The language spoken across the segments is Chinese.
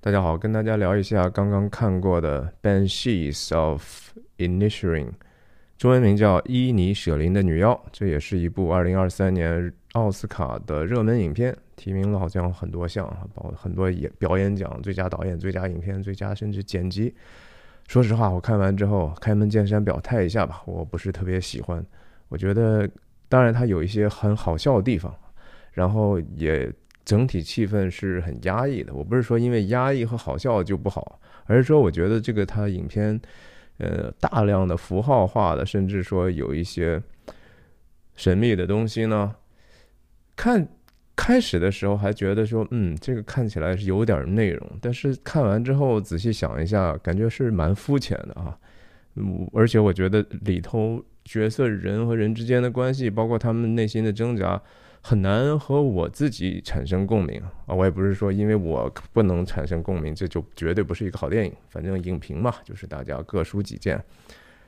大家好，跟大家聊一下刚刚看过的《Banshees of Inisherin》，中文名叫《伊尼舍林的女妖》，这也是一部2023年奥斯卡的热门影片，提名了好像很多项，包括很多演表演奖、最佳导演、最佳影片、最佳甚至剪辑。说实话，我看完之后开门见山表态一下吧，我不是特别喜欢。我觉得，当然它有一些很好笑的地方，然后也。整体气氛是很压抑的。我不是说因为压抑和好笑就不好，而是说我觉得这个它影片，呃，大量的符号化的，甚至说有一些神秘的东西呢。看开始的时候还觉得说，嗯，这个看起来是有点内容，但是看完之后仔细想一下，感觉是蛮肤浅的啊。嗯，而且我觉得里头角色人和人之间的关系，包括他们内心的挣扎。很难和我自己产生共鸣啊！我也不是说因为我不能产生共鸣，这就绝对不是一个好电影。反正影评嘛，就是大家各抒己见。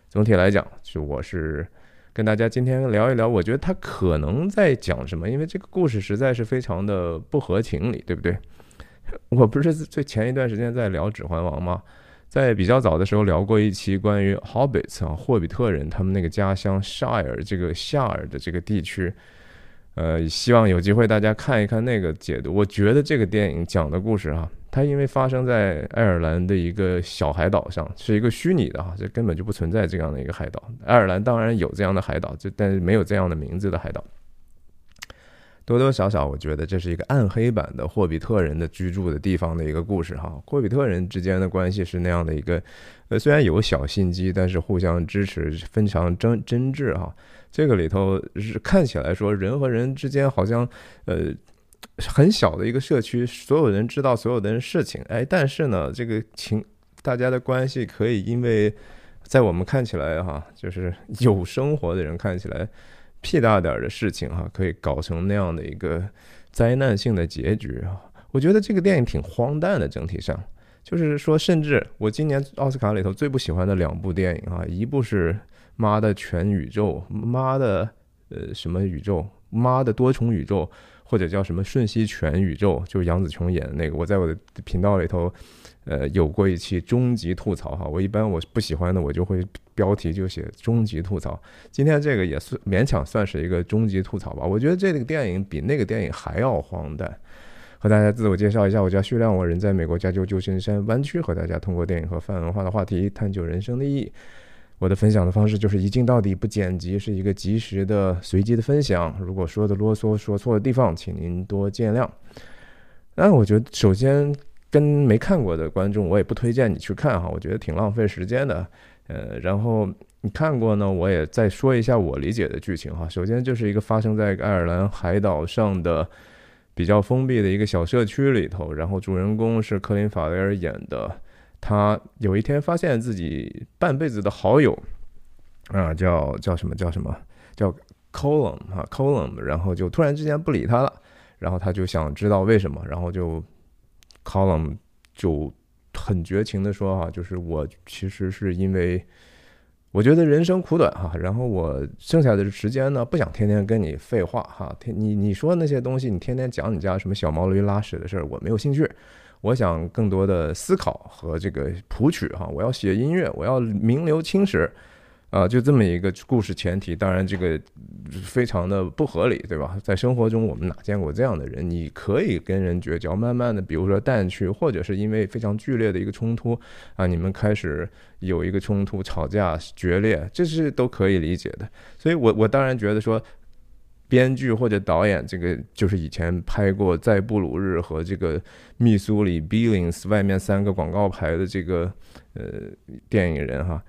总体来讲，就我是跟大家今天聊一聊，我觉得他可能在讲什么，因为这个故事实在是非常的不合情理，对不对？我不是最前一段时间在聊《指环王》吗？在比较早的时候聊过一期关于 hobbit 啊，霍比特人他们那个家乡 Shire 这个夏尔的这个地区。呃，希望有机会大家看一看那个解读。我觉得这个电影讲的故事哈，它因为发生在爱尔兰的一个小海岛上，是一个虚拟的哈，这根本就不存在这样的一个海岛。爱尔兰当然有这样的海岛，就但是没有这样的名字的海岛。多多少少，我觉得这是一个暗黑版的霍比特人的居住的地方的一个故事哈。霍比特人之间的关系是那样的一个，呃，虽然有小心机，但是互相支持，非常真真挚哈。这个里头是看起来说人和人之间好像，呃，很小的一个社区，所有人知道所有的人事情，哎，但是呢，这个情大家的关系可以因为在我们看起来哈，就是有生活的人看起来。屁大点儿的事情哈，可以搞成那样的一个灾难性的结局啊！我觉得这个电影挺荒诞的，整体上就是说，甚至我今年奥斯卡里头最不喜欢的两部电影啊，一部是《妈的全宇宙》，妈的呃什么宇宙，妈的多重宇宙，或者叫什么瞬息全宇宙，就是杨紫琼演的那个。我在我的频道里头。呃，有过一期终极吐槽哈，我一般我不喜欢的，我就会标题就写终极吐槽。今天这个也是勉强算是一个终极吐槽吧。我觉得这个电影比那个电影还要荒诞。和大家自我介绍一下，我叫徐亮，我人在美国加州旧金山湾区，和大家通过电影和泛文化的话题探究人生的意义。我的分享的方式就是一镜到底，不剪辑，是一个及时的随机的分享。如果说的啰嗦说错的地方，请您多见谅。那我觉得首先。跟没看过的观众，我也不推荐你去看哈，我觉得挺浪费时间的。呃，然后你看过呢，我也再说一下我理解的剧情哈。首先就是一个发生在爱尔兰海岛上的比较封闭的一个小社区里头，然后主人公是克林·法雷尔演的，他有一天发现自己半辈子的好友啊，叫叫什么叫什么叫 Colum 哈 Colum，然后就突然之间不理他了，然后他就想知道为什么，然后就。Column 就很绝情的说哈，就是我其实是因为我觉得人生苦短哈，然后我剩下的时间呢，不想天天跟你废话哈，天你你说那些东西，你天天讲你家什么小毛驴拉屎的事儿，我没有兴趣，我想更多的思考和这个谱曲哈，我要写音乐，我要名留青史。啊，就这么一个故事前提，当然这个非常的不合理，对吧？在生活中，我们哪见过这样的人？你可以跟人绝交，慢慢的，比如说淡去，或者是因为非常剧烈的一个冲突啊，你们开始有一个冲突、吵架、决裂，这是都可以理解的。所以，我我当然觉得说，编剧或者导演，这个就是以前拍过《在布鲁日》和这个密苏里 Billings 外面三个广告牌的这个呃电影人哈。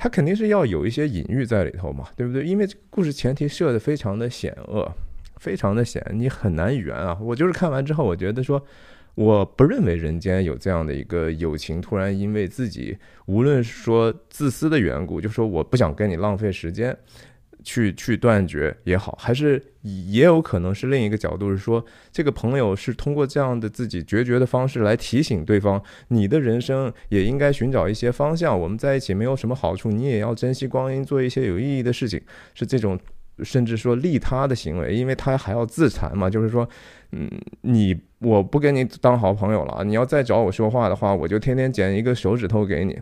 他肯定是要有一些隐喻在里头嘛，对不对？因为这个故事前提设的非常的险恶，非常的险，你很难圆啊。我就是看完之后，我觉得说，我不认为人间有这样的一个友情，突然因为自己无论说自私的缘故，就说我不想跟你浪费时间。去去断绝也好，还是也有可能是另一个角度，是说这个朋友是通过这样的自己决绝的方式来提醒对方，你的人生也应该寻找一些方向。我们在一起没有什么好处，你也要珍惜光阴，做一些有意义的事情。是这种甚至说利他的行为，因为他还要自残嘛，就是说，嗯，你我不跟你当好朋友了，你要再找我说话的话，我就天天剪一个手指头给你，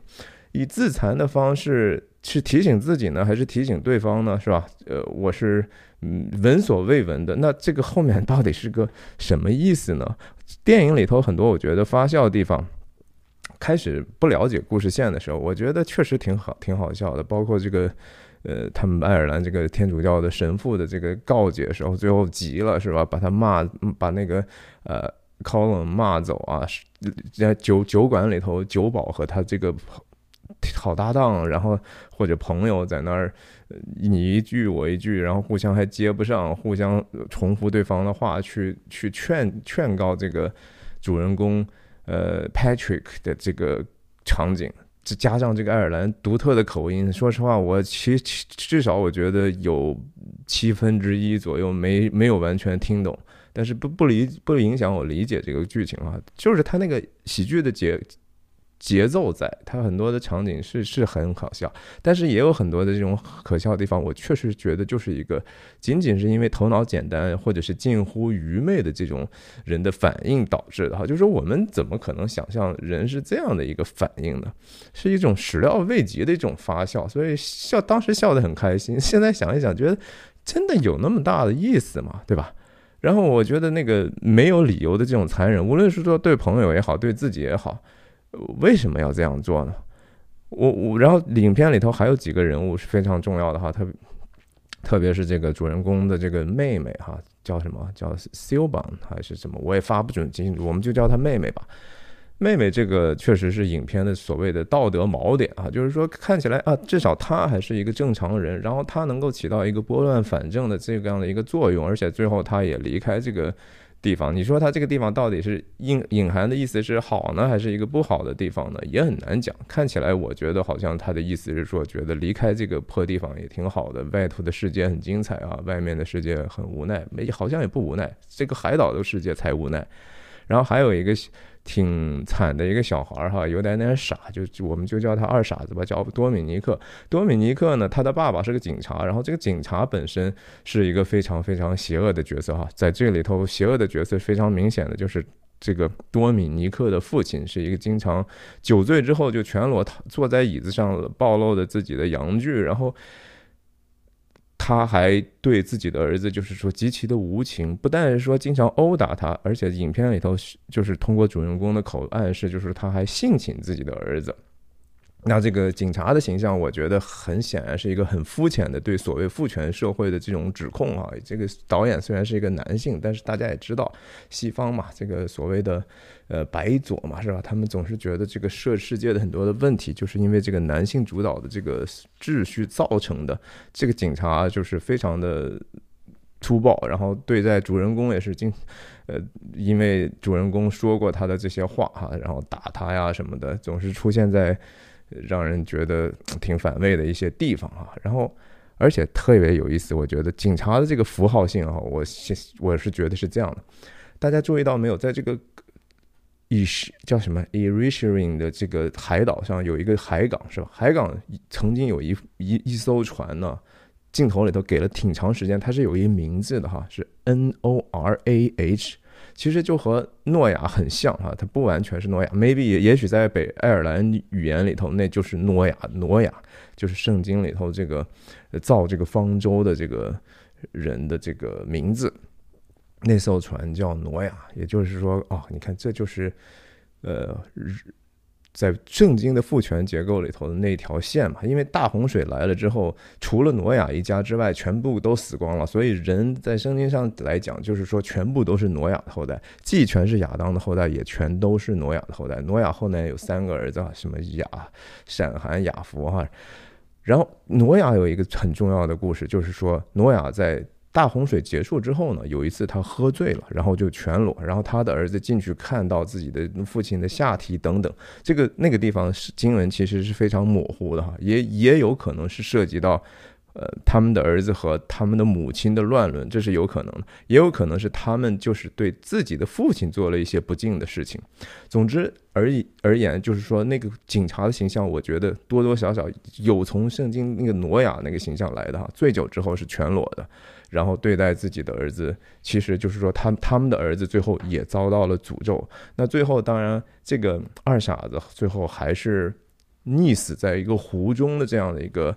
以自残的方式是提醒自己呢，还是提醒对方呢？是吧？呃，我是嗯闻所未闻的，那这个后面到底是个什么意思呢？电影里头很多我觉得发笑的地方。开始不了解故事线的时候，我觉得确实挺好，挺好笑的。包括这个，呃，他们爱尔兰这个天主教的神父的这个告解时候，最后急了是吧？把他骂，把那个呃 Colin 骂走啊，在酒酒馆里头，酒保和他这个 好搭档，然后或者朋友在那儿，你一句我一句，然后互相还接不上，互相重复对方的话，去去劝劝告这个主人公。呃，Patrick 的这个场景，再加上这个爱尔兰独特的口音，说实话，我其至少我觉得有七分之一左右没没有完全听懂，但是不不理不影响我理解这个剧情啊，就是他那个喜剧的结。节奏在，它很多的场景是是很好笑，但是也有很多的这种可笑的地方。我确实觉得就是一个仅仅是因为头脑简单或者是近乎愚昧的这种人的反应导致的哈。就是说我们怎么可能想象人是这样的一个反应呢？是一种始料未及的一种发笑，所以笑当时笑得很开心。现在想一想，觉得真的有那么大的意思吗？对吧？然后我觉得那个没有理由的这种残忍，无论是说对朋友也好，对自己也好。为什么要这样做呢？我我，然后影片里头还有几个人物是非常重要的哈，特特别是这个主人公的这个妹妹哈，叫什么叫 Silban 还是什么，我也发不准清楚，我们就叫她妹妹吧。妹妹这个确实是影片的所谓的道德锚点啊，就是说看起来啊，至少她还是一个正常人，然后她能够起到一个拨乱反正的这样的一个作用，而且最后她也离开这个。地方，你说它这个地方到底是隐隐含的意思是好呢，还是一个不好的地方呢？也很难讲。看起来，我觉得好像他的意思是说，觉得离开这个破地方也挺好的，外头的世界很精彩啊，外面的世界很无奈，没好像也不无奈，这个海岛的世界才无奈。然后还有一个。挺惨的一个小孩儿哈，有点点傻，就我们就叫他二傻子吧，叫多米尼克。多米尼克呢，他的爸爸是个警察，然后这个警察本身是一个非常非常邪恶的角色哈，在这里头，邪恶的角色非常明显的就是这个多米尼克的父亲是一个经常酒醉之后就全裸坐在椅子上暴露的自己的阳具，然后。他还对自己的儿子，就是说极其的无情，不但是说经常殴打他，而且影片里头就是通过主人公的口暗示，就是他还性侵自己的儿子。那这个警察的形象，我觉得很显然是一个很肤浅的对所谓父权社会的这种指控啊。这个导演虽然是一个男性，但是大家也知道，西方嘛，这个所谓的呃白左嘛，是吧？他们总是觉得这个社世界的很多的问题，就是因为这个男性主导的这个秩序造成的。这个警察就是非常的粗暴，然后对待主人公也是经呃，因为主人公说过他的这些话哈，然后打他呀什么的，总是出现在。让人觉得挺反胃的一些地方啊，然后而且特别有意思，我觉得警察的这个符号性啊，我我是觉得是这样的，大家注意到没有？在这个以叫什么 e r i s h i r i n 的这个海岛上有一个海港是吧？海港曾经有一一一艘船呢，镜头里头给了挺长时间，它是有一个名字的哈，是 N O R A H。其实就和诺亚很像哈，它不完全是诺亚，maybe 也也许在北爱尔兰语言里头，那就是诺亚，诺亚就是圣经里头这个造这个方舟的这个人的这个名字，那艘船叫诺亚，也就是说，哦，你看这就是呃。在圣经的父权结构里头的那条线嘛，因为大洪水来了之后，除了挪亚一家之外，全部都死光了。所以人在圣经上来讲，就是说全部都是挪亚的后代，既全是亚当的后代，也全都是挪亚的后代。挪亚后来有三个儿子，什么亚、闪、含、雅弗哈。然后挪亚有一个很重要的故事，就是说挪亚在。大洪水结束之后呢，有一次他喝醉了，然后就全裸，然后他的儿子进去看到自己的父亲的下体等等，这个那个地方是经文其实是非常模糊的哈，也也有可能是涉及到呃，他们的儿子和他们的母亲的乱伦，这是有可能的，也有可能是他们就是对自己的父亲做了一些不敬的事情。总之而而言，就是说那个警察的形象，我觉得多多少少有从圣经那个挪亚那个形象来的哈，醉酒之后是全裸的，然后对待自己的儿子，其实就是说他他们的儿子最后也遭到了诅咒。那最后当然这个二傻子最后还是溺死在一个湖中的这样的一个。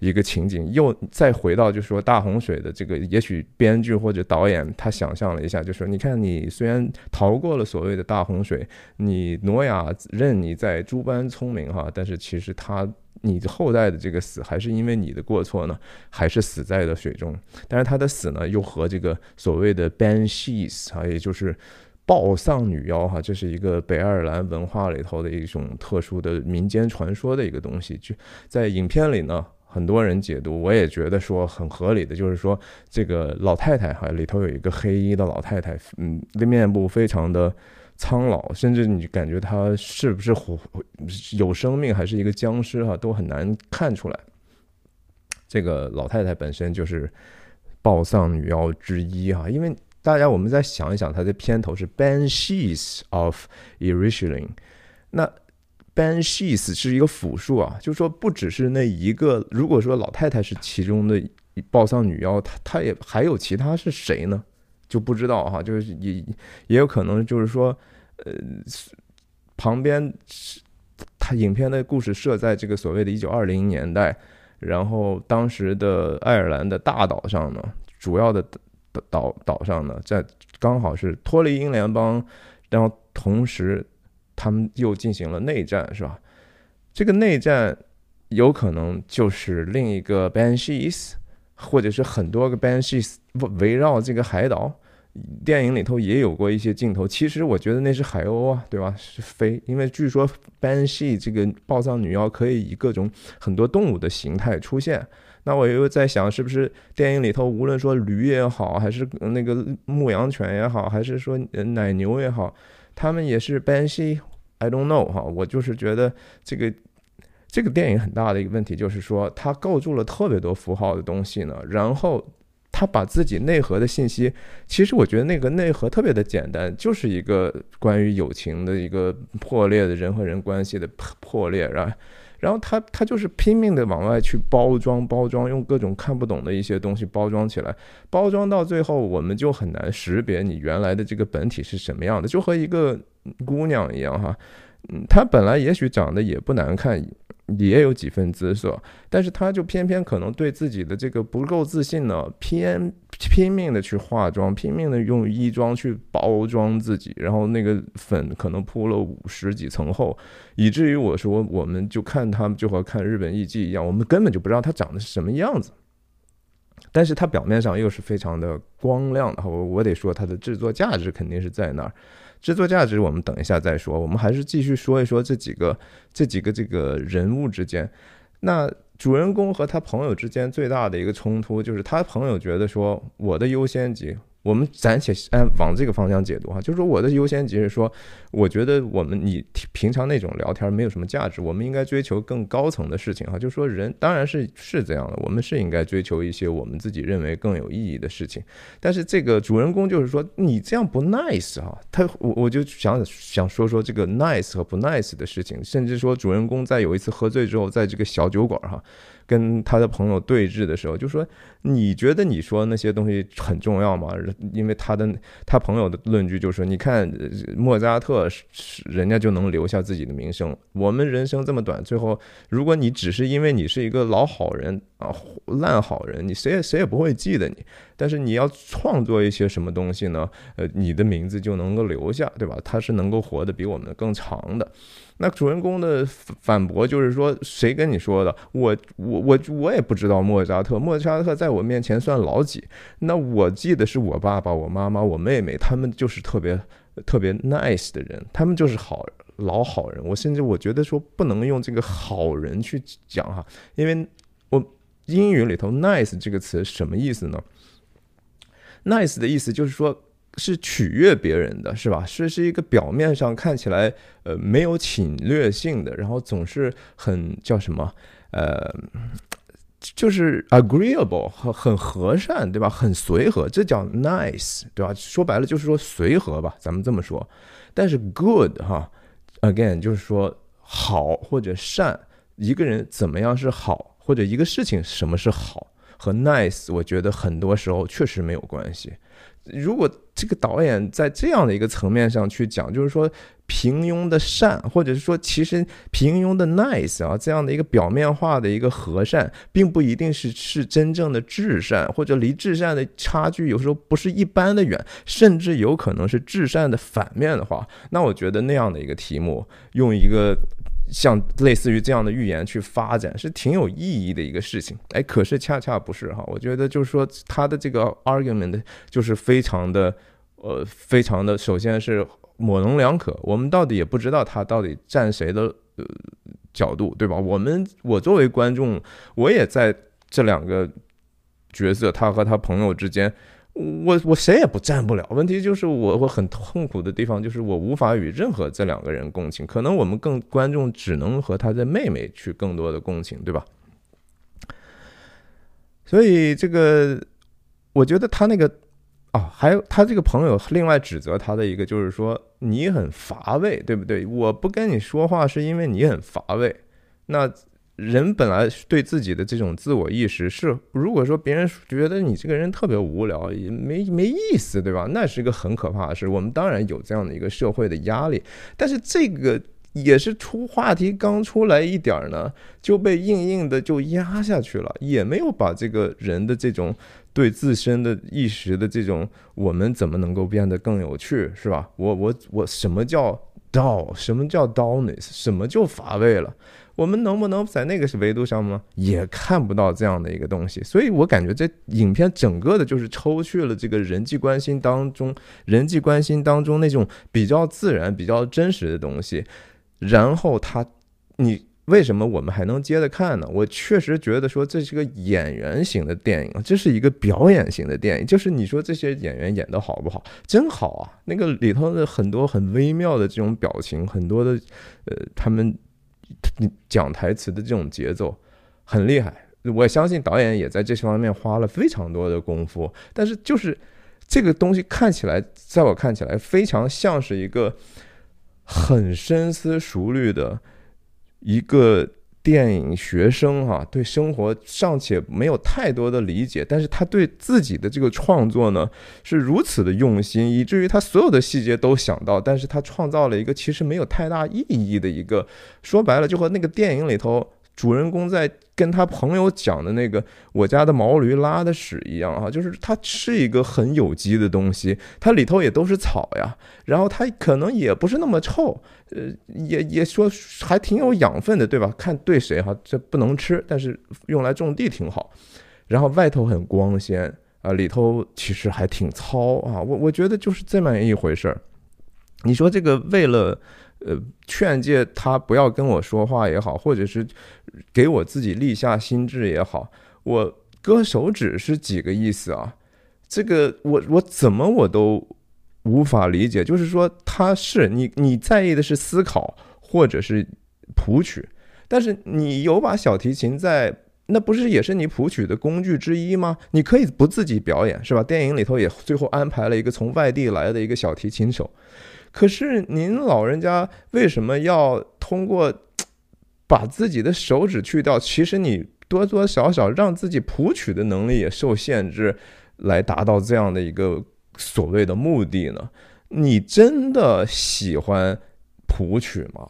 一个情景，又再回到就是说大洪水的这个，也许编剧或者导演他想象了一下，就说你看你虽然逃过了所谓的大洪水，你挪亚认你在诸般聪明哈，但是其实他你的后代的这个死还是因为你的过错呢，还是死在了水中。但是他的死呢，又和这个所谓的 banshees 啊，也就是暴丧女妖哈，这是一个北爱尔兰文化里头的一种特殊的民间传说的一个东西，就在影片里呢。很多人解读，我也觉得说很合理的，就是说这个老太太哈里头有一个黑衣的老太太，嗯，面部非常的苍老，甚至你感觉她是不是活有生命，还是一个僵尸哈，都很难看出来。这个老太太本身就是暴丧女妖之一哈，因为大家我们再想一想，它的片头是 Banshees of Inisherin，那。Banshees 是一个复数啊，就是说不只是那一个。如果说老太太是其中的暴丧女妖，她她也还有其他是谁呢？就不知道哈，就是也也有可能就是说，呃，旁边是他影片的故事设在这个所谓的一九二零年代，然后当时的爱尔兰的大岛上呢，主要的岛岛上呢，在刚好是脱离英联邦，然后同时。他们又进行了内战，是吧？这个内战有可能就是另一个 Banshees，或者是很多个 Banshees 围绕这个海岛。电影里头也有过一些镜头，其实我觉得那是海鸥啊，对吧？是飞，因为据说 Banshee 这个暴躁女妖可以以各种很多动物的形态出现。那我又在想，是不是电影里头无论说驴也好，还是那个牧羊犬也好，还是说奶牛也好？他们也是 Banshee，I don't know 哈，我就是觉得这个这个电影很大的一个问题就是说，它构筑了特别多符号的东西呢，然后他把自己内核的信息，其实我觉得那个内核特别的简单，就是一个关于友情的一个破裂的人和人关系的破裂，然后。然后他他就是拼命的往外去包装包装，用各种看不懂的一些东西包装起来，包装到最后，我们就很难识别你原来的这个本体是什么样的，就和一个姑娘一样哈，嗯，她本来也许长得也不难看。也有几分姿色，但是他就偏偏可能对自己的这个不够自信呢，偏拼命的去化妆，拼命的用衣装去包装自己，然后那个粉可能铺了五十几层厚，以至于我说，我们就看他们就和看日本艺伎一样，我们根本就不知道他长得是什么样子，但是他表面上又是非常的光亮的，我我得说他的制作价值肯定是在那儿。制作价值，我们等一下再说。我们还是继续说一说这几个、这几个这个人物之间。那主人公和他朋友之间最大的一个冲突，就是他朋友觉得说，我的优先级。我们暂且哎往这个方向解读哈，就是说我的优先级是说，我觉得我们你平常那种聊天没有什么价值，我们应该追求更高层的事情哈。就是说人当然是是这样的，我们是应该追求一些我们自己认为更有意义的事情。但是这个主人公就是说你这样不 nice 哈，他我我就想想说说这个 nice 和不 nice 的事情，甚至说主人公在有一次喝醉之后，在这个小酒馆哈。跟他的朋友对峙的时候，就说：“你觉得你说那些东西很重要吗？”因为他的他朋友的论据就是说：“你看莫扎特，人家就能留下自己的名声。我们人生这么短，最后如果你只是因为你是一个老好人啊，烂好人，你谁也谁也不会记得你。但是你要创作一些什么东西呢？呃，你的名字就能够留下，对吧？他是能够活得比我们更长的。”那主人公的反驳就是说，谁跟你说的？我我我我也不知道莫扎特。莫扎特在我面前算老几？那我记得是我爸爸、我妈妈、我妹妹，他们就是特别特别 nice 的人，他们就是好老好人。我甚至我觉得说不能用这个好人去讲哈，因为我英语里头 nice 这个词什么意思呢？nice 的意思就是说。是取悦别人的是吧？是是一个表面上看起来呃没有侵略性的，然后总是很叫什么呃就是 agreeable 很很和善，对吧？很随和，这叫 nice，对吧？说白了就是说随和吧，咱们这么说。但是 good 哈，again 就是说好或者善，一个人怎么样是好，或者一个事情什么是好和 nice，我觉得很多时候确实没有关系。如果这个导演在这样的一个层面上去讲，就是说平庸的善，或者是说其实平庸的 nice 啊，这样的一个表面化的一个和善，并不一定是是真正的至善，或者离至善的差距有时候不是一般的远，甚至有可能是至善的反面的话，那我觉得那样的一个题目用一个。像类似于这样的预言去发展是挺有意义的一个事情，哎，可是恰恰不是哈，我觉得就是说他的这个 argument 就是非常的，呃，非常的，首先是模棱两可，我们到底也不知道他到底站谁的呃角度，对吧？我们我作为观众，我也在这两个角色他和他朋友之间。我我谁也不占不了，问题就是我我很痛苦的地方就是我无法与任何这两个人共情，可能我们更观众只能和他的妹妹去更多的共情，对吧？所以这个我觉得他那个啊，还有他这个朋友另外指责他的一个就是说你很乏味，对不对？我不跟你说话是因为你很乏味，那。人本来对自己的这种自我意识是，如果说别人觉得你这个人特别无聊，也没没意思，对吧？那是一个很可怕的事。我们当然有这样的一个社会的压力，但是这个也是出话题刚出来一点儿呢，就被硬硬的就压下去了，也没有把这个人的这种对自身的意识的这种，我们怎么能够变得更有趣，是吧？我我我，什么叫 dull？什么叫 dullness？什么就乏味了？我们能不能在那个维度上呢？也看不到这样的一个东西，所以我感觉这影片整个的就是抽去了这个人际关系当中，人际关系当中那种比较自然、比较真实的东西。然后他，你为什么我们还能接着看呢？我确实觉得说这是个演员型的电影，这是一个表演型的电影。就是你说这些演员演的好不好？真好啊！那个里头的很多很微妙的这种表情，很多的呃，他们。讲台词的这种节奏很厉害，我相信导演也在这些方面花了非常多的功夫。但是就是这个东西看起来，在我看起来非常像是一个很深思熟虑的一个。电影学生哈，对生活尚且没有太多的理解，但是他对自己的这个创作呢是如此的用心，以至于他所有的细节都想到，但是他创造了一个其实没有太大意义的一个，说白了就和那个电影里头。主人公在跟他朋友讲的那个我家的毛驴拉的屎一样啊，就是它是一个很有机的东西，它里头也都是草呀，然后它可能也不是那么臭，呃，也也说还挺有养分的，对吧？看对谁哈，这不能吃，但是用来种地挺好。然后外头很光鲜啊，里头其实还挺糙啊，我我觉得就是这么一回事儿。你说这个为了。呃，劝诫他不要跟我说话也好，或者是给我自己立下心智也好，我割手指是几个意思啊？这个我我怎么我都无法理解。就是说，他是你你在意的是思考或者是谱曲，但是你有把小提琴在，那不是也是你谱曲的工具之一吗？你可以不自己表演是吧？电影里头也最后安排了一个从外地来的一个小提琴手。可是您老人家为什么要通过 把自己的手指去掉？其实你多多少少让自己谱曲的能力也受限制，来达到这样的一个所谓的目的呢？你真的喜欢谱曲吗？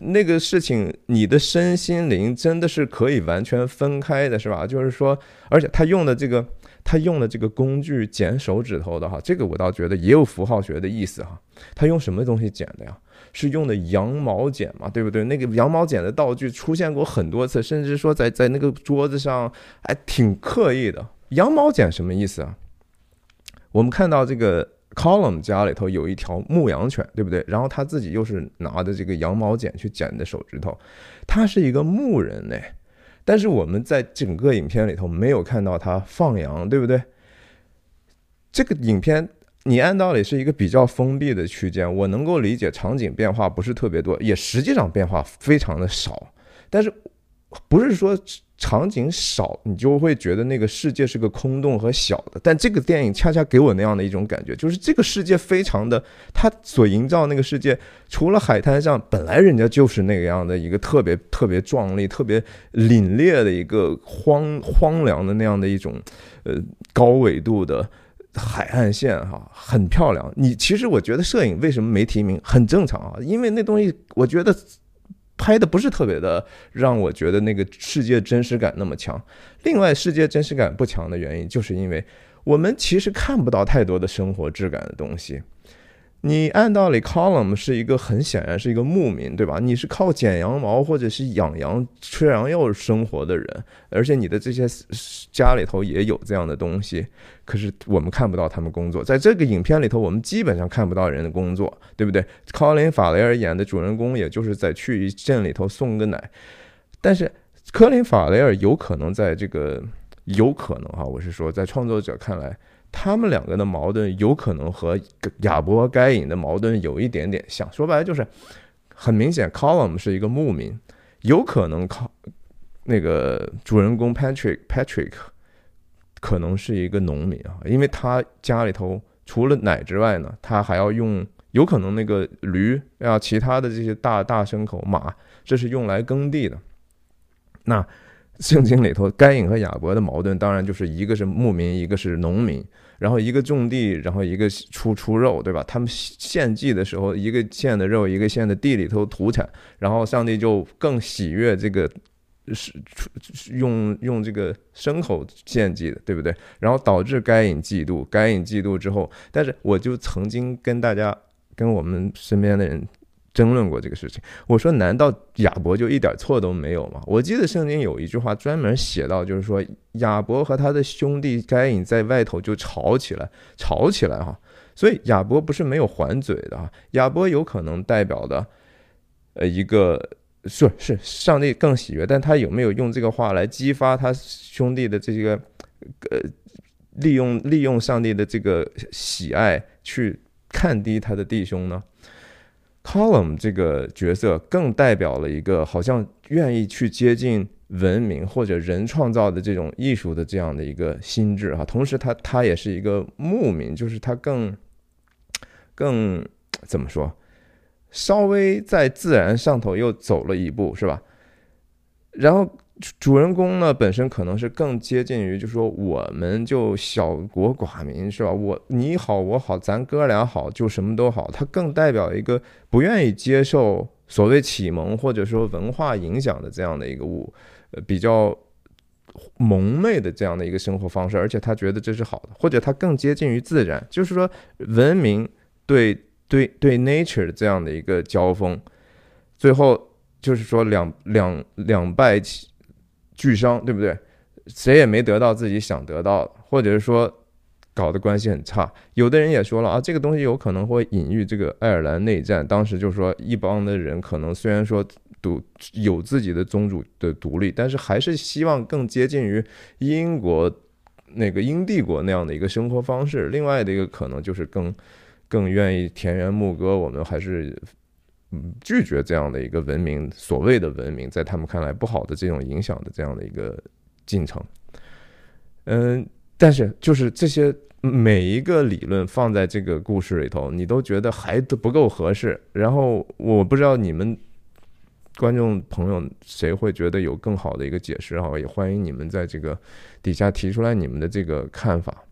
那个事情，你的身心灵真的是可以完全分开的，是吧？就是说，而且他用的这个。他用的这个工具剪手指头的哈，这个我倒觉得也有符号学的意思哈。他用什么东西剪的呀？是用的羊毛剪嘛，对不对？那个羊毛剪的道具出现过很多次，甚至说在在那个桌子上还挺刻意的。羊毛剪什么意思啊？我们看到这个 Column 家里头有一条牧羊犬，对不对？然后他自己又是拿的这个羊毛剪去剪的手指头，他是一个牧人呢。但是我们在整个影片里头没有看到他放羊，对不对？这个影片你按道理是一个比较封闭的区间，我能够理解场景变化不是特别多，也实际上变化非常的少。但是不是说场景少，你就会觉得那个世界是个空洞和小的。但这个电影恰恰给我那样的一种感觉，就是这个世界非常的，它所营造那个世界，除了海滩上本来人家就是那个样的一个特别特别壮丽、特别凛冽的一个荒荒凉的那样的一种，呃，高纬度的海岸线哈，很漂亮。你其实我觉得摄影为什么没提名，很正常啊，因为那东西我觉得。拍的不是特别的让我觉得那个世界真实感那么强。另外，世界真实感不强的原因，就是因为我们其实看不到太多的生活质感的东西。你按道理，Column 是一个很显然是一个牧民，对吧？你是靠剪羊毛或者是养羊、吃羊肉生活的人，而且你的这些家里头也有这样的东西。可是我们看不到他们工作，在这个影片里头，我们基本上看不到人的工作，对不对？科林·法雷尔演的主人公，也就是在去镇里头送个奶。但是科林·法雷尔有可能在这个，有可能哈，我是说，在创作者看来。他们两个的矛盾有可能和亚伯该隐的矛盾有一点点像，说白了就是很明显，Column 是一个牧民，有可能靠那个主人公 Patrick Patrick 可能是一个农民啊，因为他家里头除了奶之外呢，他还要用，有可能那个驴啊，其他的这些大大牲口马，这是用来耕地的，那。圣经里头，该隐和亚伯的矛盾，当然就是一个是牧民，一个是农民，然后一个种地，然后一个出出肉，对吧？他们献祭的时候，一个献的肉，一个献的地里头土产，然后上帝就更喜悦这个是用用这个牲口献祭的，对不对？然后导致该隐嫉妒，该隐嫉妒之后，但是我就曾经跟大家，跟我们身边的人。争论过这个事情，我说难道亚伯就一点错都没有吗？我记得圣经有一句话专门写到，就是说亚伯和他的兄弟该隐在外头就吵起来，吵起来哈。所以亚伯不是没有还嘴的啊，亚伯有可能代表的，呃，一个是是上帝更喜悦，但他有没有用这个话来激发他兄弟的这个呃，利用利用上帝的这个喜爱去看低他的弟兄呢？Column 这个角色更代表了一个好像愿意去接近文明或者人创造的这种艺术的这样的一个心智哈，同时他他也是一个牧民，就是他更更怎么说，稍微在自然上头又走了一步是吧？然后。主人公呢，本身可能是更接近于，就是说，我们就小国寡民，是吧？我你好，我好，咱哥俩好，就什么都好。他更代表一个不愿意接受所谓启蒙或者说文化影响的这样的一个物，呃，比较蒙昧的这样的一个生活方式，而且他觉得这是好的，或者他更接近于自然，就是说，文明对对对 nature 这样的一个交锋，最后就是说两两两败。巨伤，对不对？谁也没得到自己想得到的，或者是说搞得关系很差。有的人也说了啊，这个东西有可能会隐喻这个爱尔兰内战。当时就说一帮的人可能虽然说独有自己的宗主的独立，但是还是希望更接近于英国那个英帝国那样的一个生活方式。另外的一个可能就是更更愿意田园牧歌。我们还是。嗯，拒绝这样的一个文明，所谓的文明，在他们看来不好的这种影响的这样的一个进程。嗯，但是就是这些每一个理论放在这个故事里头，你都觉得还不够合适。然后我不知道你们观众朋友谁会觉得有更好的一个解释啊，也欢迎你们在这个底下提出来你们的这个看法。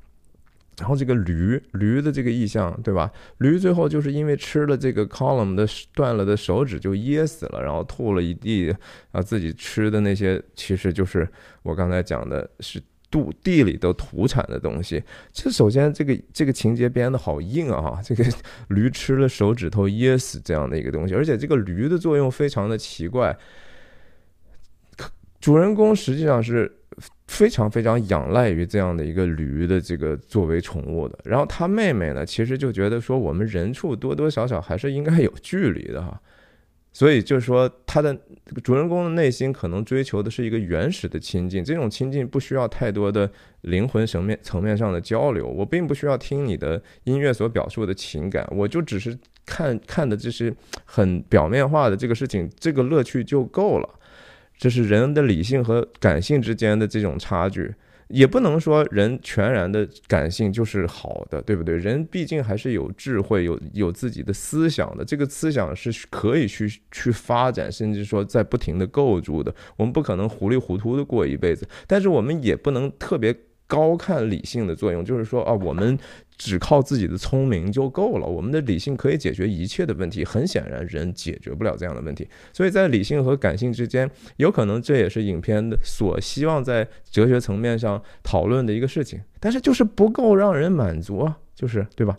然后这个驴驴的这个意象，对吧？驴最后就是因为吃了这个 column 的断了的手指就噎死了，然后吐了一地啊，自己吃的那些其实就是我刚才讲的是土地里的土产的东西。这首先这个这个情节编的好硬啊！这个驴吃了手指头噎死这样的一个东西，而且这个驴的作用非常的奇怪，主人公实际上是。非常非常仰赖于这样的一个驴的这个作为宠物的，然后他妹妹呢，其实就觉得说我们人畜多多少少还是应该有距离的哈，所以就是说他的主人公的内心可能追求的是一个原始的亲近，这种亲近不需要太多的灵魂层面层面上的交流，我并不需要听你的音乐所表述的情感，我就只是看看的这是很表面化的这个事情，这个乐趣就够了。这是人的理性和感性之间的这种差距。也不能说人全然的感性就是好的，对不对？人毕竟还是有智慧、有有自己的思想的。这个思想是可以去去发展，甚至说在不停的构筑的。我们不可能糊里糊涂的过一辈子，但是我们也不能特别高看理性的作用，就是说啊，我们。只靠自己的聪明就够了，我们的理性可以解决一切的问题。很显然，人解决不了这样的问题。所以在理性和感性之间，有可能这也是影片的所希望在哲学层面上讨论的一个事情。但是就是不够让人满足啊，就是对吧？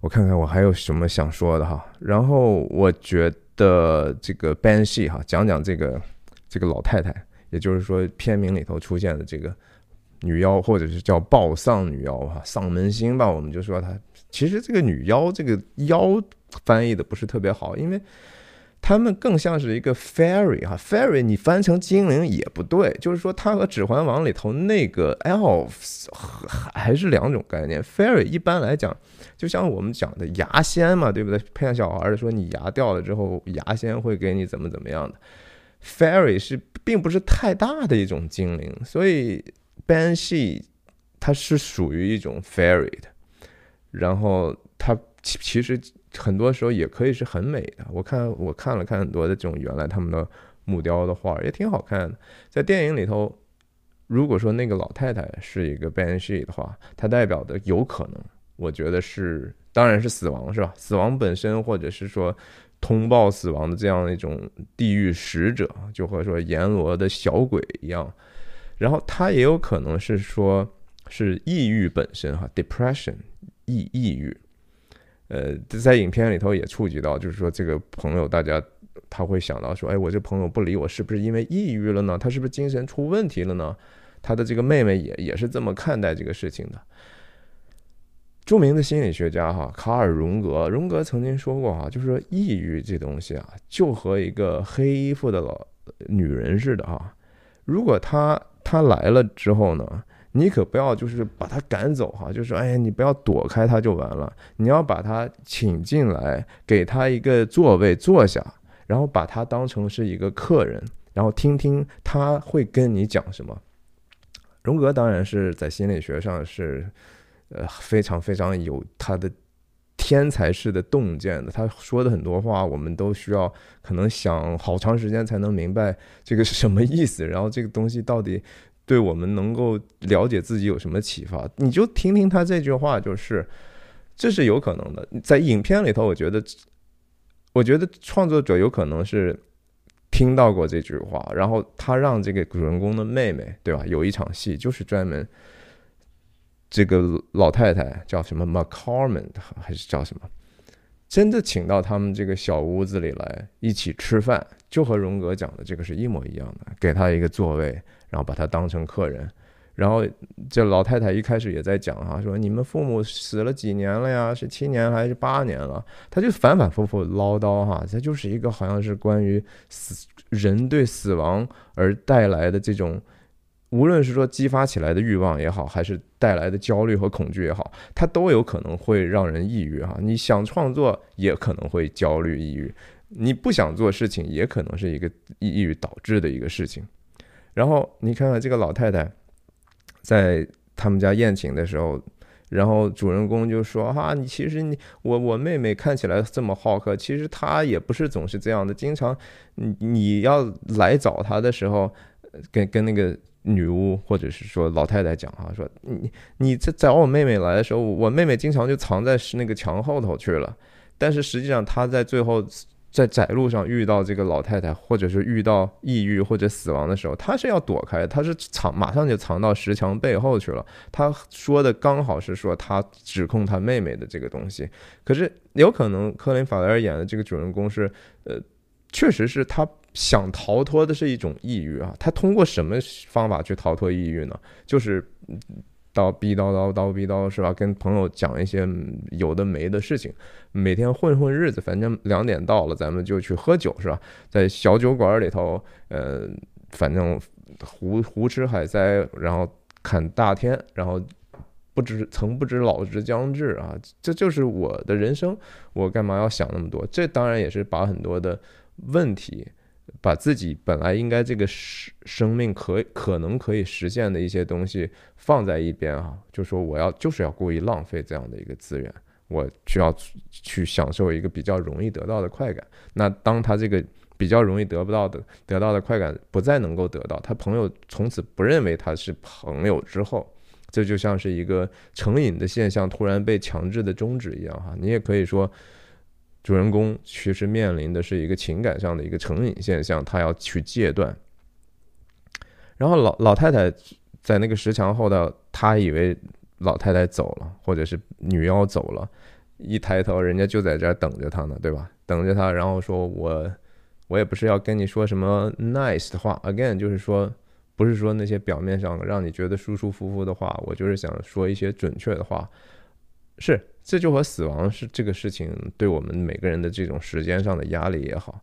我看看我还有什么想说的哈。然后我觉得这个 ban She 哈，讲讲这个这个老太太，也就是说片名里头出现的这个。女妖，或者是叫暴丧女妖哈，丧门星吧，我们就说她。其实这个女妖，这个妖翻译的不是特别好，因为他们更像是一个 fairy 哈，fairy 你翻成精灵也不对，就是说它和《指环王》里头那个 elves 还是两种概念。fairy 一般来讲，就像我们讲的牙仙嘛，对不对？骗小孩的说你牙掉了之后，牙仙会给你怎么怎么样的。fairy 是并不是太大的一种精灵，所以。Banshee，它是属于一种 fairy 的，然后它其其实很多时候也可以是很美的。我看我看了看很多的这种原来他们的木雕的画，也挺好看的。在电影里头，如果说那个老太太是一个 Banshee 的话，它代表的有可能，我觉得是当然是死亡是吧？死亡本身，或者是说通报死亡的这样一种地狱使者，就和说阎罗的小鬼一样。然后他也有可能是说，是抑郁本身哈，depression，抑抑郁。呃，在影片里头也触及到，就是说这个朋友，大家他会想到说，哎，我这朋友不理我，是不是因为抑郁了呢？他是不是精神出问题了呢？他的这个妹妹也也是这么看待这个事情的。著名的心理学家哈，卡尔荣格，荣格曾经说过哈，就是说抑郁这东西啊，就和一个黑衣服的老女人似的哈，如果他。他来了之后呢，你可不要就是把他赶走哈，就是哎呀，你不要躲开他就完了，你要把他请进来，给他一个座位坐下，然后把他当成是一个客人，然后听听他会跟你讲什么。荣格当然是在心理学上是，呃，非常非常有他的。天才式的洞见的，他说的很多话，我们都需要可能想好长时间才能明白这个是什么意思。然后这个东西到底对我们能够了解自己有什么启发？你就听听他这句话，就是这是有可能的。在影片里头，我觉得，我觉得创作者有可能是听到过这句话，然后他让这个主人公的妹妹，对吧？有一场戏就是专门。这个老太太叫什么 m c c o r m a n 还是叫什么？真的请到他们这个小屋子里来一起吃饭，就和荣格讲的这个是一模一样的，给他一个座位，然后把他当成客人。然后这老太太一开始也在讲哈，说你们父母死了几年了呀？是七年还是八年了？他就反反复复唠叨哈，他就是一个好像是关于死人对死亡而带来的这种。无论是说激发起来的欲望也好，还是带来的焦虑和恐惧也好，它都有可能会让人抑郁哈。你想创作，也可能会焦虑抑郁；你不想做事情，也可能是一个抑郁导致的一个事情。然后你看看这个老太太，在他们家宴请的时候，然后主人公就说：“哈，你其实你我我妹妹看起来这么好客，其实她也不是总是这样的。经常你你要来找她的时候，跟跟那个。”女巫或者是说老太太讲哈，说你你在找我妹妹来的时候，我妹妹经常就藏在是那个墙后头去了。但是实际上她在最后在窄路上遇到这个老太太，或者是遇到抑郁或者死亡的时候，她是要躲开，她是藏马上就藏到石墙背后去了。她说的刚好是说她指控她妹妹的这个东西，可是有可能科林法莱尔演的这个主人公是呃，确实是他。想逃脱的是一种抑郁啊，他通过什么方法去逃脱抑郁呢？就是叨逼叨叨叨逼叨是吧？跟朋友讲一些有的没的事情，每天混混日子，反正两点到了，咱们就去喝酒是吧？在小酒馆里头，呃，反正胡胡吃海塞，然后看大天，然后不知曾不知老之将至啊，这就是我的人生，我干嘛要想那么多？这当然也是把很多的问题。把自己本来应该这个生生命可可能可以实现的一些东西放在一边啊，就说我要就是要故意浪费这样的一个资源，我需要去享受一个比较容易得到的快感。那当他这个比较容易得不到的得到的快感不再能够得到，他朋友从此不认为他是朋友之后，这就像是一个成瘾的现象突然被强制的终止一样哈。你也可以说。主人公其实面临的是一个情感上的一个成瘾现象，他要去戒断。然后老老太太在那个石墙后头，他以为老太太走了，或者是女妖走了，一抬头，人家就在这儿等着他呢，对吧？等着他，然后说：“我我也不是要跟你说什么 nice 的话，again，就是说不是说那些表面上让你觉得舒舒服服的话，我就是想说一些准确的话，是。”这就和死亡是这个事情对我们每个人的这种时间上的压力也好，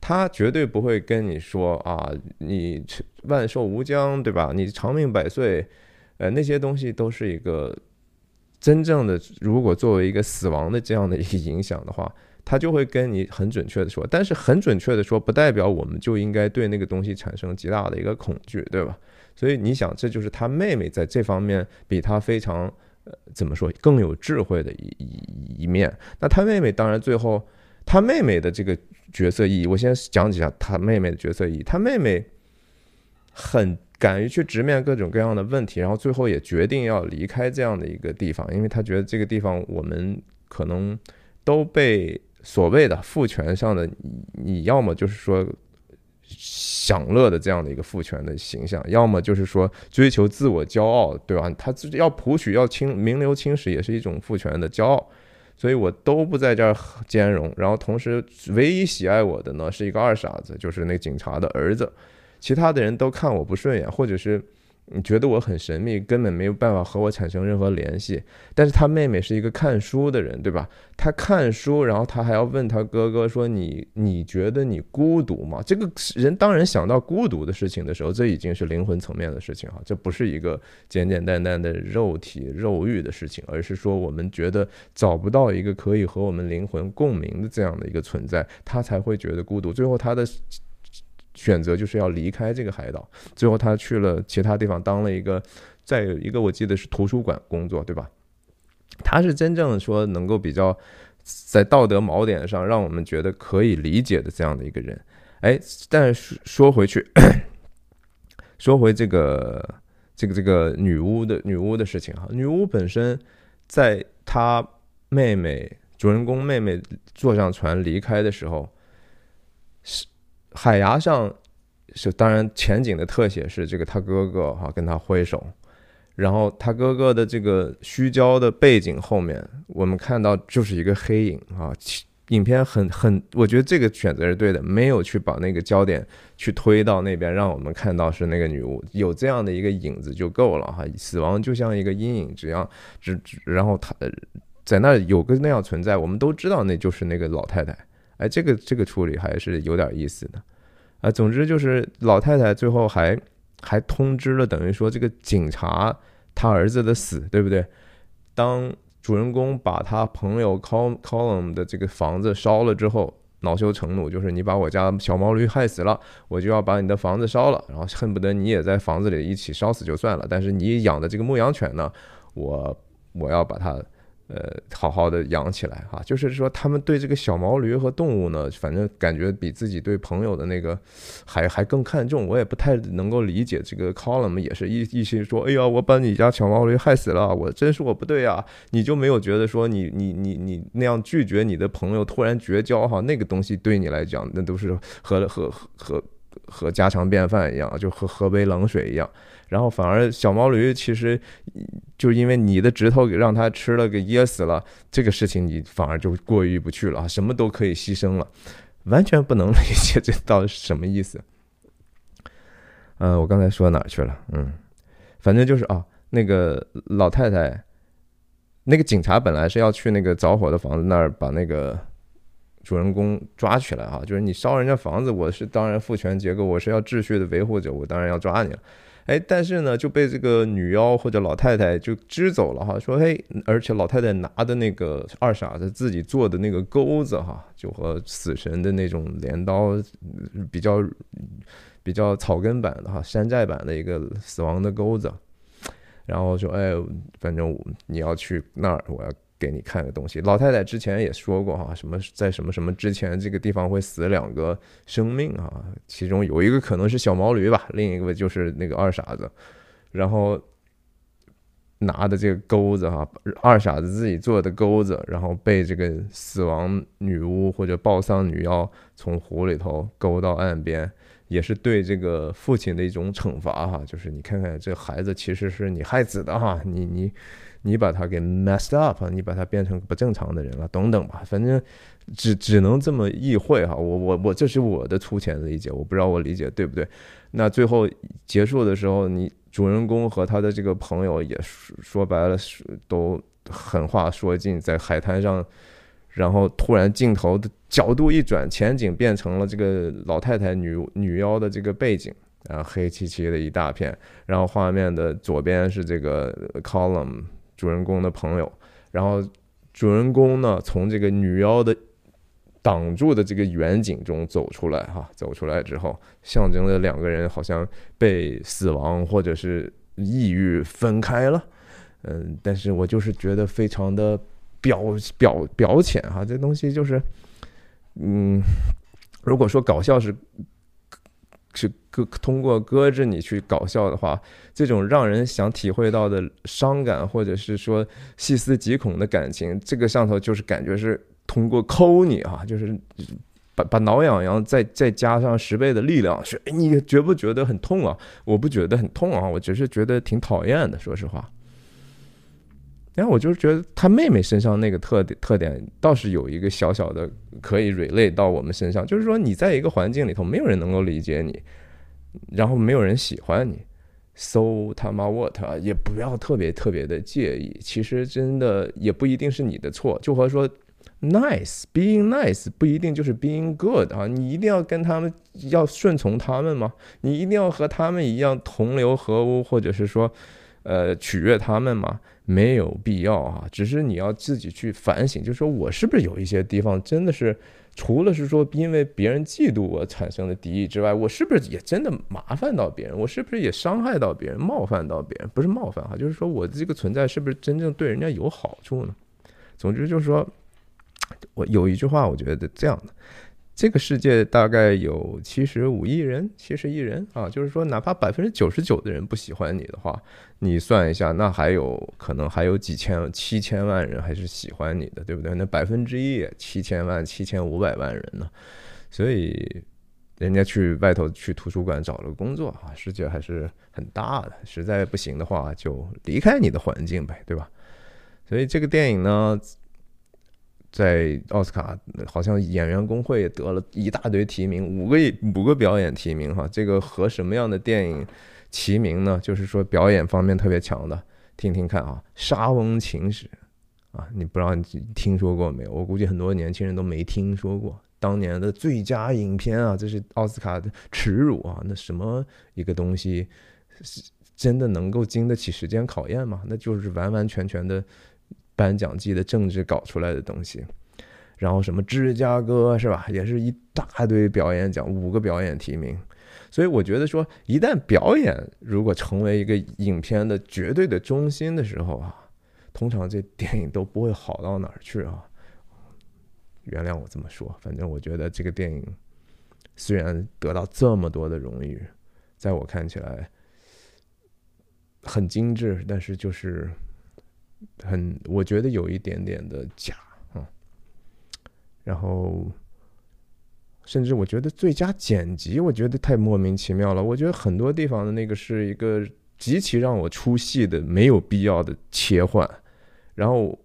他绝对不会跟你说啊，你万寿无疆，对吧？你长命百岁，呃，那些东西都是一个真正的。如果作为一个死亡的这样的一个影响的话，他就会跟你很准确的说。但是很准确的说，不代表我们就应该对那个东西产生极大的一个恐惧，对吧？所以你想，这就是他妹妹在这方面比他非常。呃，怎么说更有智慧的一一一面？那他妹妹当然最后，他妹妹的这个角色意义，我先讲几下他妹妹的角色意义。他妹妹很敢于去直面各种各样的问题，然后最后也决定要离开这样的一个地方，因为他觉得这个地方我们可能都被所谓的父权上的，你要么就是说。享乐的这样的一个父权的形象，要么就是说追求自我骄傲，对吧？他自己要谱曲，要清名留青史，也是一种父权的骄傲。所以我都不在这儿兼容。然后同时，唯一喜爱我的呢，是一个二傻子，就是那警察的儿子。其他的人都看我不顺眼，或者是。你觉得我很神秘，根本没有办法和我产生任何联系。但是他妹妹是一个看书的人，对吧？他看书，然后他还要问他哥哥说：“你你觉得你孤独吗？”这个人当然想到孤独的事情的时候，这已经是灵魂层面的事情哈，这不是一个简简单单的肉体肉欲的事情，而是说我们觉得找不到一个可以和我们灵魂共鸣的这样的一个存在，他才会觉得孤独。最后他的。选择就是要离开这个海岛，最后他去了其他地方，当了一个，在一个我记得是图书馆工作，对吧？他是真正说能够比较在道德锚点上让我们觉得可以理解的这样的一个人。哎，但是说回去，说回这个这个这个女巫的女巫的事情哈，女巫本身在她妹妹主人公妹妹坐上船离开的时候。海牙上是当然，前景的特写是这个他哥哥哈跟他挥手，然后他哥哥的这个虚焦的背景后面，我们看到就是一个黑影啊。影片很很，我觉得这个选择是对的，没有去把那个焦点去推到那边，让我们看到是那个女巫，有这样的一个影子就够了哈。死亡就像一个阴影，只要只只然后他在那有个那样存在，我们都知道那就是那个老太太。哎，这个这个处理还是有点意思的，啊，总之就是老太太最后还还通知了，等于说这个警察他儿子的死，对不对？当主人公把他朋友 Col Column 的这个房子烧了之后，恼羞成怒，就是你把我家小毛驴害死了，我就要把你的房子烧了，然后恨不得你也在房子里一起烧死就算了，但是你养的这个牧羊犬呢，我我要把它。呃，好好的养起来哈，就是说他们对这个小毛驴和动物呢，反正感觉比自己对朋友的那个还还更看重。我也不太能够理解这个 column 也是一一心说，哎呀，我把你家小毛驴害死了，我真是我不对啊！你就没有觉得说你你你你那样拒绝你的朋友突然绝交哈，那个东西对你来讲那都是和和和和家常便饭一样，就喝喝杯冷水一样。然后反而小毛驴其实，就因为你的指头给让它吃了，给噎死了，这个事情你反而就过意不去了！什么都可以牺牲了，完全不能 理解这到底是什么意思。嗯，我刚才说哪去了？嗯，反正就是啊，那个老太太，那个警察本来是要去那个着火的房子那儿把那个主人公抓起来啊，就是你烧人家房子，我是当然父权结构，我是要秩序的维护者，我当然要抓你了。哎，但是呢就被这个女妖或者老太太就支走了哈，说嘿，而且老太太拿的那个二傻子自己做的那个钩子哈，就和死神的那种镰刀比较比较草根版的哈，山寨版的一个死亡的钩子，然后说哎，反正你要去那儿，我要。给你看个东西，老太太之前也说过哈，什么在什么什么之前，这个地方会死两个生命啊，其中有一个可能是小毛驴吧，另一个就是那个二傻子，然后拿的这个钩子哈，二傻子自己做的钩子，然后被这个死亡女巫或者暴丧女妖从湖里头勾到岸边，也是对这个父亲的一种惩罚哈，就是你看看这孩子其实是你害死的哈，你你。你把他给 messed up，你把他变成不正常的人了，等等吧，反正只只能这么意会哈。我我我，这是我的粗浅的理解，我不知道我理解对不对。那最后结束的时候，你主人公和他的这个朋友也说说白了是都狠话说尽，在海滩上，然后突然镜头的角度一转，前景变成了这个老太太女女妖的这个背景，然后黑漆漆的一大片，然后画面的左边是这个 column。主人公的朋友，然后主人公呢从这个女妖的挡住的这个远景中走出来，哈，走出来之后，象征着两个人好像被死亡或者是抑郁分开了，嗯，但是我就是觉得非常的表表表浅哈，这东西就是，嗯，如果说搞笑是。是搁通过搁着你去搞笑的话，这种让人想体会到的伤感，或者是说细思极恐的感情，这个上头就是感觉是通过抠你啊，就是把把挠痒痒再再加上十倍的力量，是你觉不觉得很痛啊？我不觉得很痛啊，我只是觉得挺讨厌的，说实话。然后我就是觉得他妹妹身上那个特点特点倒是有一个小小的可以 relate 到我们身上，就是说你在一个环境里头，没有人能够理解你，然后没有人喜欢你，so 他妈 what 也不要特别特别的介意，其实真的也不一定是你的错，就和说 nice being nice 不一定就是 being good 啊，你一定要跟他们要顺从他们吗？你一定要和他们一样同流合污，或者是说呃取悦他们吗？没有必要啊，只是你要自己去反省，就是说我是不是有一些地方真的是，除了是说因为别人嫉妒我产生的敌意之外，我是不是也真的麻烦到别人？我是不是也伤害到别人、冒犯到别人？不是冒犯哈，就是说我这个存在是不是真正对人家有好处呢？总之就是说，我有一句话，我觉得这样的。这个世界大概有七十五亿人，七十亿人啊，就是说，哪怕百分之九十九的人不喜欢你的话，你算一下，那还有可能还有几千、七千万人还是喜欢你的，对不对？那百分之一，七千万、七千五百万人呢？所以，人家去外头去图书馆找了个工作啊，世界还是很大的。实在不行的话，就离开你的环境呗，对吧？所以这个电影呢。在奥斯卡，好像演员工会也得了一大堆提名，五个五个表演提名哈。这个和什么样的电影齐名呢？就是说表演方面特别强的，听听看啊，《沙翁情史》啊，你不知道你听说过没有？我估计很多年轻人都没听说过。当年的最佳影片啊，这是奥斯卡的耻辱啊！那什么一个东西，是真的能够经得起时间考验吗？那就是完完全全的。颁奖季的政治搞出来的东西，然后什么芝加哥是吧，也是一大堆表演奖，五个表演提名。所以我觉得说，一旦表演如果成为一个影片的绝对的中心的时候啊，通常这电影都不会好到哪儿去啊。原谅我这么说，反正我觉得这个电影虽然得到这么多的荣誉，在我看起来很精致，但是就是。很，我觉得有一点点的假啊，然后甚至我觉得最佳剪辑，我觉得太莫名其妙了。我觉得很多地方的那个是一个极其让我出戏的没有必要的切换。然后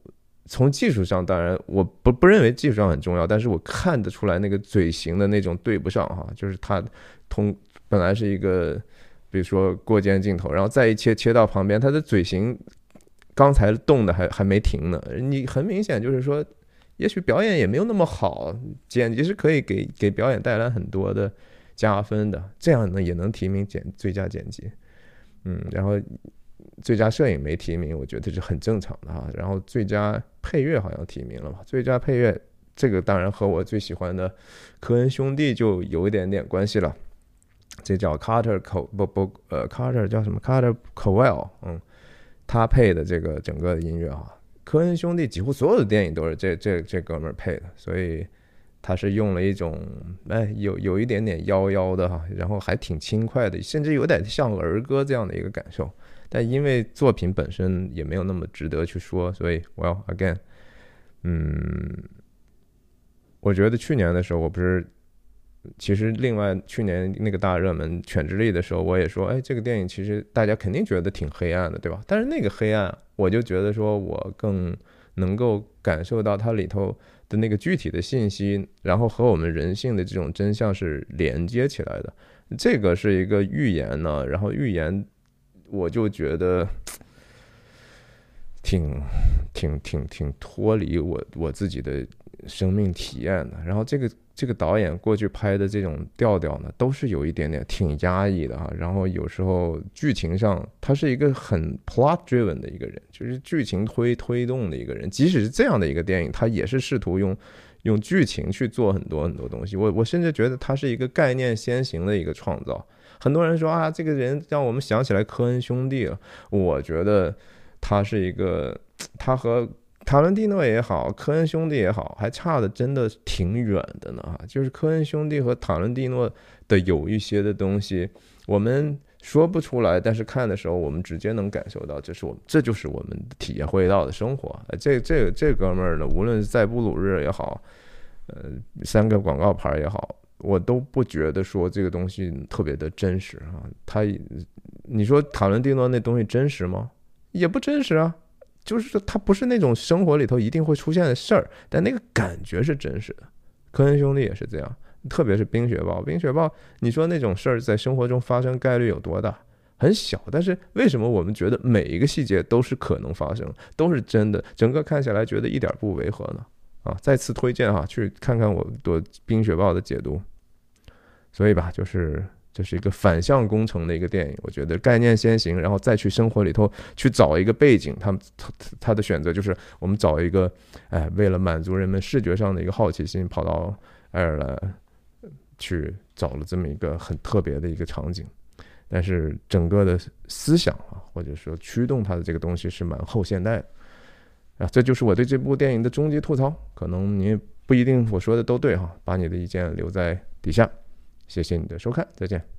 从技术上，当然我不不认为技术上很重要，但是我看得出来那个嘴型的那种对不上哈，就是他通本来是一个比如说过肩镜头，然后再一切切到旁边，他的嘴型。刚才动的还还没停呢，你很明显就是说，也许表演也没有那么好，剪辑是可以给给表演带来很多的加分的，这样呢也能提名剪最佳剪辑。嗯，然后最佳摄影没提名，我觉得是很正常的哈。然后最佳配乐好像提名了吧？最佳配乐这个当然和我最喜欢的科恩兄弟就有一点点关系了。这叫 Carter Co 不不呃 Carter 叫什么 Carter Cowell，嗯，他配的这个整个的音乐哈。科恩兄弟几乎所有的电影都是这这这哥们儿配的，所以他是用了一种哎有有一点点妖妖的哈，然后还挺轻快的，甚至有点像儿歌这样的一个感受。但因为作品本身也没有那么值得去说，所以 Well again，嗯，我觉得去年的时候我不是。其实，另外去年那个大热门《犬之力》的时候，我也说，哎，这个电影其实大家肯定觉得挺黑暗的，对吧？但是那个黑暗，我就觉得说我更能够感受到它里头的那个具体的信息，然后和我们人性的这种真相是连接起来的。这个是一个预言呢，然后预言，我就觉得挺挺挺挺脱离我我自己的生命体验的。然后这个。这个导演过去拍的这种调调呢，都是有一点点挺压抑的哈。然后有时候剧情上，他是一个很 plot driven 的一个人，就是剧情推推动的一个人。即使是这样的一个电影，他也是试图用用剧情去做很多很多东西。我我甚至觉得他是一个概念先行的一个创造。很多人说啊，这个人让我们想起来科恩兄弟了。我觉得他是一个，他和。塔伦蒂诺也好，科恩兄弟也好，还差的真的挺远的呢哈。就是科恩兄弟和塔伦蒂诺的有一些的东西，我们说不出来，但是看的时候，我们直接能感受到，这是我们这就是我们体验会到的生活。这这这哥们儿呢，无论是在布鲁日也好，呃，三个广告牌也好，我都不觉得说这个东西特别的真实啊。他，你说塔伦蒂诺那东西真实吗？也不真实啊。就是说，它不是那种生活里头一定会出现的事儿，但那个感觉是真实的。科恩兄弟也是这样，特别是《冰雪暴》。《冰雪暴》，你说那种事儿在生活中发生概率有多大？很小。但是为什么我们觉得每一个细节都是可能发生，都是真的？整个看起来觉得一点不违和呢？啊，再次推荐哈，去看看我对《冰雪暴》的解读。所以吧，就是。这是一个反向工程的一个电影，我觉得概念先行，然后再去生活里头去找一个背景。他们他他的选择就是我们找一个，哎，为了满足人们视觉上的一个好奇心，跑到爱尔兰去找了这么一个很特别的一个场景。但是整个的思想啊，或者说驱动它的这个东西是蛮后现代的啊。这就是我对这部电影的终极吐槽。可能你不一定我说的都对哈，把你的意见留在底下。谢谢你的收看，再见。